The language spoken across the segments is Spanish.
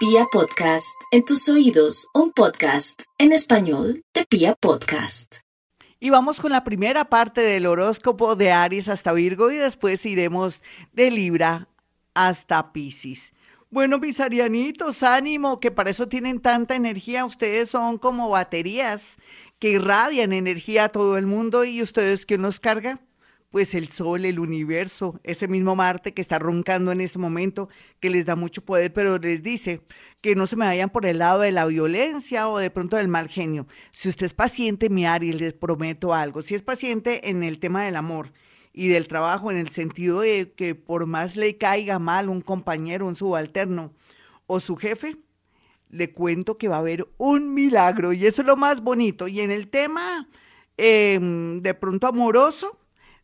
Pia Podcast, en tus oídos, un podcast en español de Pia Podcast. Y vamos con la primera parte del horóscopo de Aries hasta Virgo y después iremos de Libra hasta Pisces. Bueno, mis arianitos, ánimo, que para eso tienen tanta energía. Ustedes son como baterías que irradian energía a todo el mundo y ustedes que nos cargan pues el Sol, el universo, ese mismo Marte que está roncando en este momento, que les da mucho poder, pero les dice que no se me vayan por el lado de la violencia o de pronto del mal genio. Si usted es paciente, mi Aries, les prometo algo. Si es paciente en el tema del amor y del trabajo, en el sentido de que por más le caiga mal un compañero, un subalterno o su jefe, le cuento que va a haber un milagro y eso es lo más bonito. Y en el tema em, de pronto amoroso,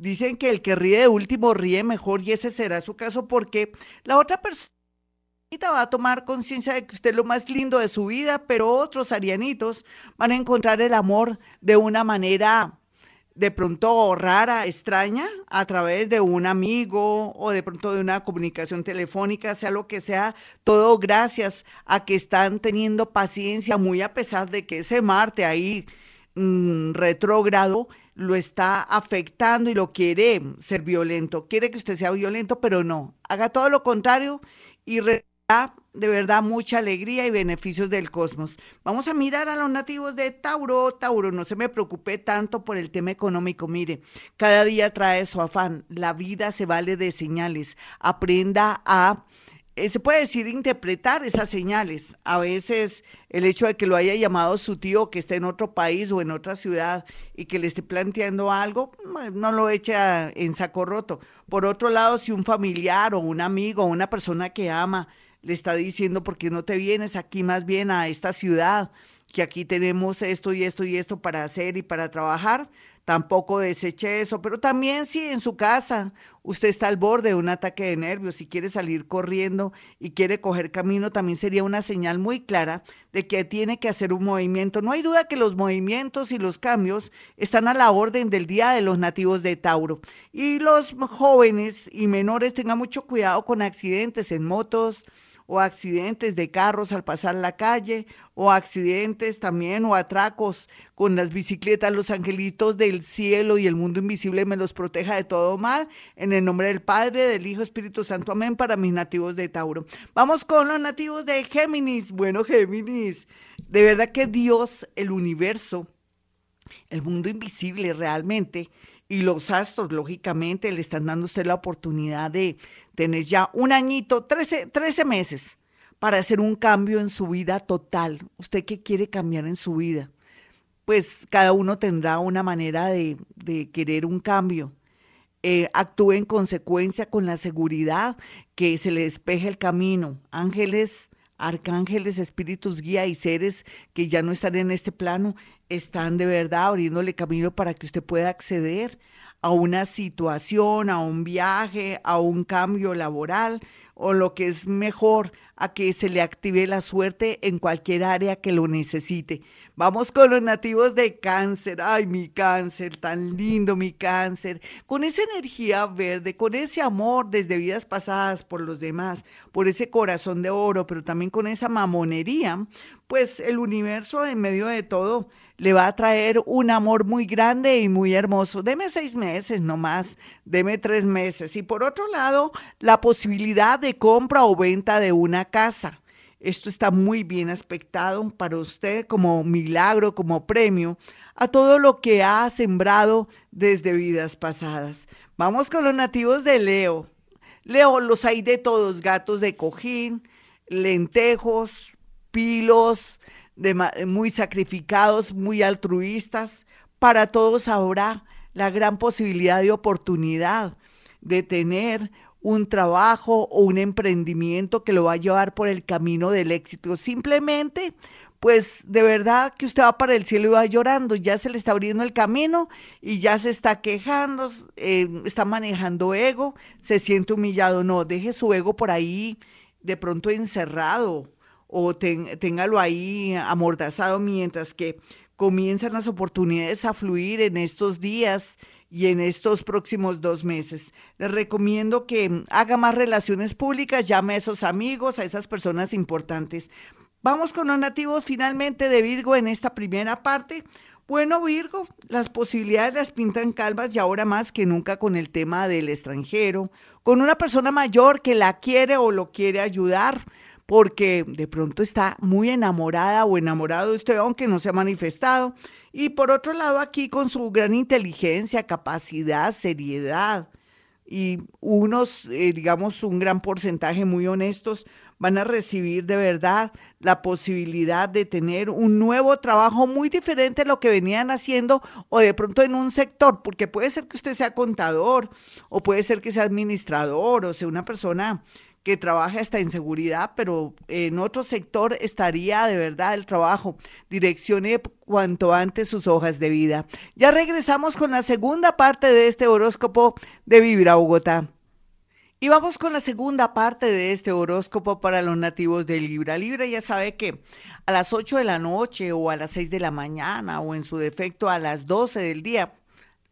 Dicen que el que ríe de último ríe mejor y ese será su caso porque la otra persona va a tomar conciencia de que usted es lo más lindo de su vida, pero otros arianitos van a encontrar el amor de una manera de pronto rara, extraña, a través de un amigo o de pronto de una comunicación telefónica, sea lo que sea, todo gracias a que están teniendo paciencia, muy a pesar de que ese Marte ahí mm, retrógrado lo está afectando y lo quiere ser violento. Quiere que usted sea violento, pero no. Haga todo lo contrario y da de verdad mucha alegría y beneficios del cosmos. Vamos a mirar a los nativos de Tauro. Tauro, no se me preocupe tanto por el tema económico. Mire, cada día trae su afán. La vida se vale de señales. Aprenda a eh, se puede decir interpretar esas señales. A veces el hecho de que lo haya llamado su tío que esté en otro país o en otra ciudad y que le esté planteando algo, no lo echa en saco roto. Por otro lado, si un familiar o un amigo o una persona que ama le está diciendo, ¿por qué no te vienes aquí más bien a esta ciudad? Que aquí tenemos esto y esto y esto para hacer y para trabajar tampoco deseche eso, pero también si en su casa usted está al borde de un ataque de nervios y quiere salir corriendo y quiere coger camino, también sería una señal muy clara de que tiene que hacer un movimiento. No hay duda que los movimientos y los cambios están a la orden del día de los nativos de Tauro. Y los jóvenes y menores tengan mucho cuidado con accidentes en motos, o accidentes de carros al pasar la calle, o accidentes también, o atracos con las bicicletas, los angelitos del cielo y el mundo invisible me los proteja de todo mal. En el nombre del Padre, del Hijo, Espíritu Santo, amén, para mis nativos de Tauro. Vamos con los nativos de Géminis. Bueno, Géminis, de verdad que Dios, el universo, el mundo invisible realmente, y los astros, lógicamente, le están dando a usted la oportunidad de tener ya un añito, 13, 13 meses, para hacer un cambio en su vida total. ¿Usted qué quiere cambiar en su vida? Pues cada uno tendrá una manera de, querer un cambio. Eh, actúe en consecuencia con la seguridad que se le despeje el camino. Ángeles, arcángeles, espíritus guía y seres que ya no están en este plano, están de verdad abriéndole camino para que usted pueda acceder a una situación, a un viaje, a un cambio laboral o lo que es mejor, a que se le active la suerte en cualquier área que lo necesite. Vamos con los nativos de cáncer. Ay, mi cáncer, tan lindo mi cáncer. Con esa energía verde, con ese amor desde vidas pasadas por los demás, por ese corazón de oro, pero también con esa mamonería, pues el universo en medio de todo le va a traer un amor muy grande y muy hermoso. Deme seis meses nomás, deme tres meses. Y por otro lado, la posibilidad de compra o venta de una casa. Esto está muy bien aspectado para usted como milagro, como premio a todo lo que ha sembrado desde vidas pasadas. Vamos con los nativos de Leo. Leo, los hay de todos, gatos de cojín, lentejos, pilos, muy sacrificados, muy altruistas. Para todos habrá la gran posibilidad de oportunidad de tener un trabajo o un emprendimiento que lo va a llevar por el camino del éxito. Simplemente, pues de verdad que usted va para el cielo y va llorando, ya se le está abriendo el camino y ya se está quejando, eh, está manejando ego, se siente humillado. No, deje su ego por ahí de pronto encerrado o téngalo ahí amordazado mientras que comienzan las oportunidades a fluir en estos días y en estos próximos dos meses. Les recomiendo que haga más relaciones públicas, llame a esos amigos, a esas personas importantes. Vamos con los nativos finalmente de Virgo en esta primera parte. Bueno, Virgo, las posibilidades las pintan calvas y ahora más que nunca con el tema del extranjero, con una persona mayor que la quiere o lo quiere ayudar, porque de pronto está muy enamorada o enamorado de usted, aunque no se ha manifestado. Y por otro lado, aquí con su gran inteligencia, capacidad, seriedad y unos, eh, digamos, un gran porcentaje muy honestos, van a recibir de verdad la posibilidad de tener un nuevo trabajo muy diferente a lo que venían haciendo o de pronto en un sector, porque puede ser que usted sea contador o puede ser que sea administrador o sea una persona que trabaja esta inseguridad, pero en otro sector estaría de verdad el trabajo. Direccione cuanto antes sus hojas de vida. Ya regresamos con la segunda parte de este horóscopo de Vivir Bogotá. Y vamos con la segunda parte de este horóscopo para los nativos de Libra. Libra ya sabe que a las 8 de la noche o a las 6 de la mañana o en su defecto a las 12 del día,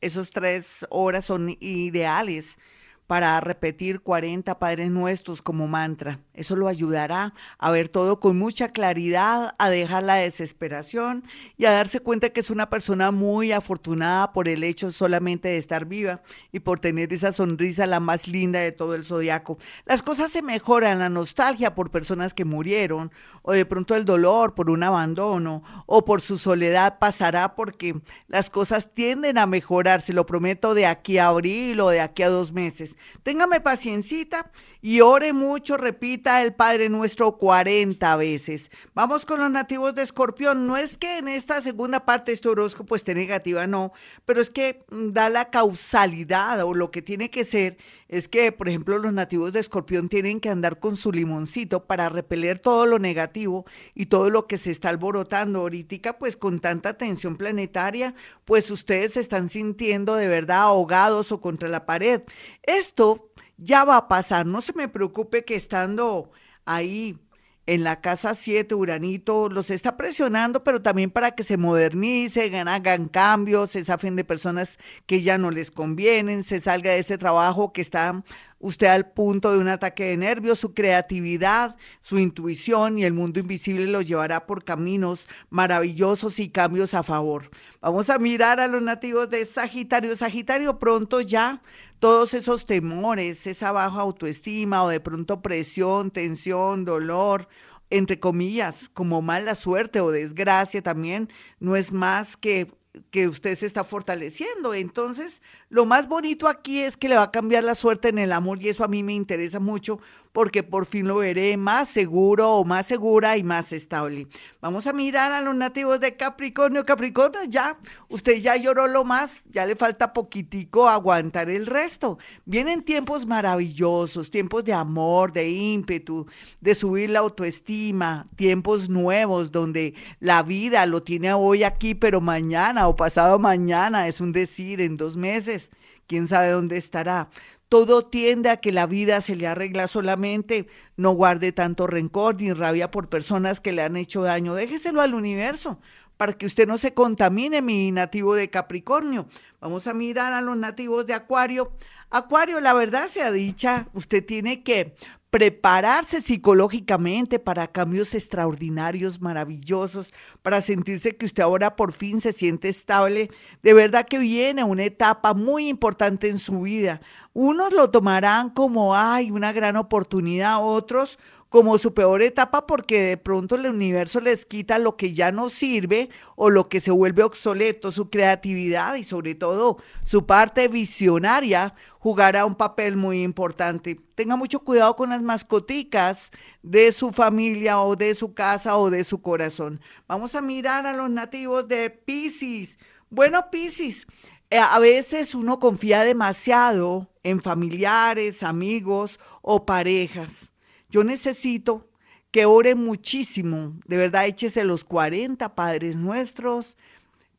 esas tres horas son ideales para repetir 40 Padres Nuestros como mantra. Eso lo ayudará a ver todo con mucha claridad, a dejar la desesperación y a darse cuenta que es una persona muy afortunada por el hecho solamente de estar viva y por tener esa sonrisa la más linda de todo el zodiaco. Las cosas se mejoran, la nostalgia por personas que murieron o de pronto el dolor por un abandono o por su soledad pasará porque las cosas tienden a mejorar, se lo prometo de aquí a abril o de aquí a dos meses. Téngame paciencita y ore mucho, repita el Padre Nuestro 40 veces. Vamos con los nativos de Escorpión. No es que en esta segunda parte este horóscopo esté negativa, no, pero es que da la causalidad o lo que tiene que ser es que, por ejemplo, los nativos de Escorpión tienen que andar con su limoncito para repeler todo lo negativo y todo lo que se está alborotando ahorita, pues con tanta tensión planetaria, pues ustedes se están sintiendo de verdad ahogados o contra la pared. Esto ya va a pasar, no se me preocupe que estando ahí en la casa 7, Uranito los está presionando, pero también para que se modernicen, hagan cambios, se zafen de personas que ya no les convienen, se salga de ese trabajo que está usted al punto de un ataque de nervios, su creatividad, su intuición y el mundo invisible los llevará por caminos maravillosos y cambios a favor. Vamos a mirar a los nativos de Sagitario. Sagitario pronto ya todos esos temores, esa baja autoestima o de pronto presión, tensión, dolor, entre comillas, como mala suerte o desgracia también, no es más que que usted se está fortaleciendo. Entonces, lo más bonito aquí es que le va a cambiar la suerte en el amor y eso a mí me interesa mucho porque por fin lo veré más seguro o más segura y más estable. Vamos a mirar a los nativos de Capricornio. Capricornio, ya, usted ya lloró lo más, ya le falta poquitico aguantar el resto. Vienen tiempos maravillosos, tiempos de amor, de ímpetu, de subir la autoestima, tiempos nuevos donde la vida lo tiene hoy aquí, pero mañana o pasado mañana, es un decir, en dos meses, quién sabe dónde estará todo tiende a que la vida se le arregla solamente, no guarde tanto rencor ni rabia por personas que le han hecho daño, déjeselo al universo para que usted no se contamine, mi nativo de Capricornio. Vamos a mirar a los nativos de Acuario. Acuario, la verdad sea dicha, usted tiene que prepararse psicológicamente para cambios extraordinarios, maravillosos, para sentirse que usted ahora por fin se siente estable. De verdad que viene una etapa muy importante en su vida. Unos lo tomarán como, ay, una gran oportunidad, otros como su peor etapa porque de pronto el universo les quita lo que ya no sirve o lo que se vuelve obsoleto, su creatividad y sobre todo su parte visionaria jugará un papel muy importante. Tenga mucho cuidado con las mascoticas de su familia o de su casa o de su corazón. Vamos a mirar a los nativos de Pisces. Bueno, Pisces, eh, a veces uno confía demasiado en familiares, amigos o parejas yo necesito que ore muchísimo, de verdad échese los 40 Padres Nuestros,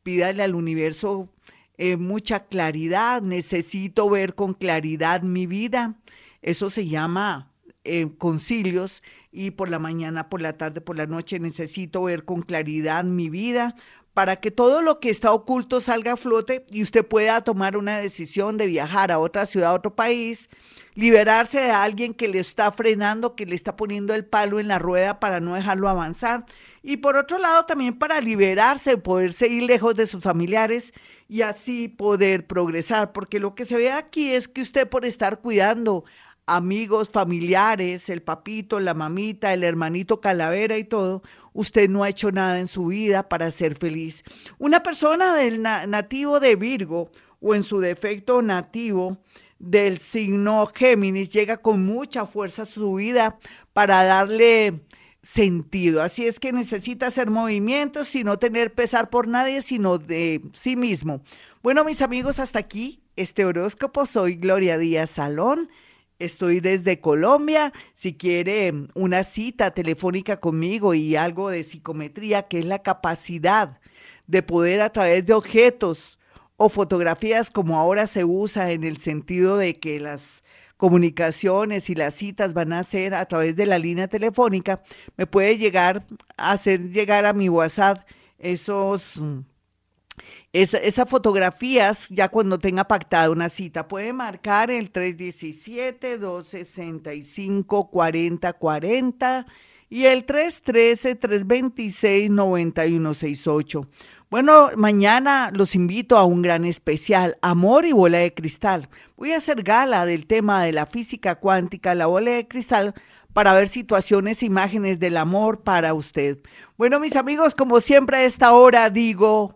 pídale al universo eh, mucha claridad, necesito ver con claridad mi vida. Eso se llama eh, concilios y por la mañana, por la tarde, por la noche necesito ver con claridad mi vida para que todo lo que está oculto salga a flote y usted pueda tomar una decisión de viajar a otra ciudad, a otro país, liberarse de alguien que le está frenando, que le está poniendo el palo en la rueda para no dejarlo avanzar. Y por otro lado, también para liberarse, poderse ir lejos de sus familiares y así poder progresar, porque lo que se ve aquí es que usted por estar cuidando amigos, familiares, el papito, la mamita, el hermanito calavera y todo, usted no ha hecho nada en su vida para ser feliz. Una persona del nativo de Virgo o en su defecto nativo del signo Géminis llega con mucha fuerza a su vida para darle sentido. Así es que necesita hacer movimientos y no tener pesar por nadie, sino de sí mismo. Bueno, mis amigos, hasta aquí este horóscopo. Soy Gloria Díaz Salón Estoy desde Colombia. Si quiere una cita telefónica conmigo y algo de psicometría, que es la capacidad de poder a través de objetos o fotografías como ahora se usa en el sentido de que las comunicaciones y las citas van a ser a través de la línea telefónica, me puede llegar hacer llegar a mi WhatsApp esos esas fotografías, ya cuando tenga pactada una cita, puede marcar el 317-265-4040 y el 313-326-9168. Bueno, mañana los invito a un gran especial, Amor y Bola de Cristal. Voy a hacer gala del tema de la física cuántica, la bola de cristal, para ver situaciones, imágenes del amor para usted. Bueno, mis amigos, como siempre a esta hora digo